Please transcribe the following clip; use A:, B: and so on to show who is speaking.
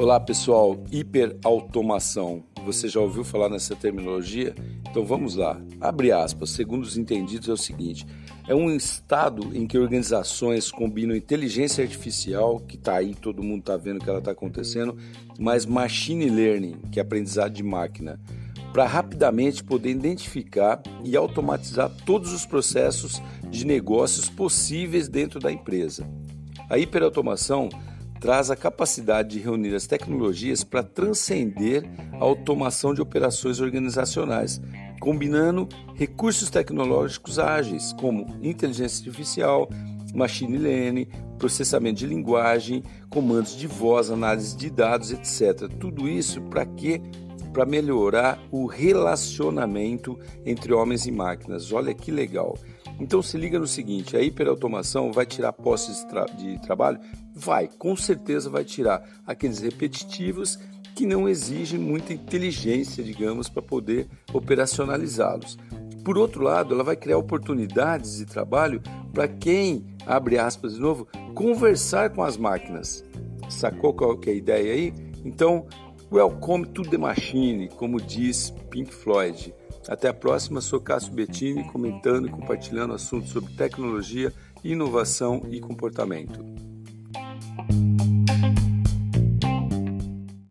A: Olá pessoal, hiperautomação. Você já ouviu falar nessa terminologia? Então vamos lá. Abre aspas. Segundo os entendidos é o seguinte: é um estado em que organizações combinam inteligência artificial, que está aí, todo mundo está vendo que ela está acontecendo, mas machine learning, que é aprendizado de máquina, para rapidamente poder identificar e automatizar todos os processos de negócios possíveis dentro da empresa. A hiperautomação traz a capacidade de reunir as tecnologias para transcender a automação de operações organizacionais, combinando recursos tecnológicos ágeis, como inteligência artificial, machine learning, processamento de linguagem, comandos de voz, análise de dados, etc. Tudo isso para quê? Para melhorar o relacionamento entre homens e máquinas. Olha que legal. Então se liga no seguinte: a hiperautomação vai tirar postos de, tra de trabalho? Vai, com certeza vai tirar aqueles repetitivos que não exigem muita inteligência, digamos, para poder operacionalizá-los. Por outro lado, ela vai criar oportunidades de trabalho para quem, abre aspas de novo, conversar com as máquinas. Sacou qual que é a ideia aí? Então, welcome to the machine, como diz Pink Floyd. Até a próxima, sou Cássio Bettini, comentando e compartilhando assuntos sobre tecnologia, inovação e comportamento.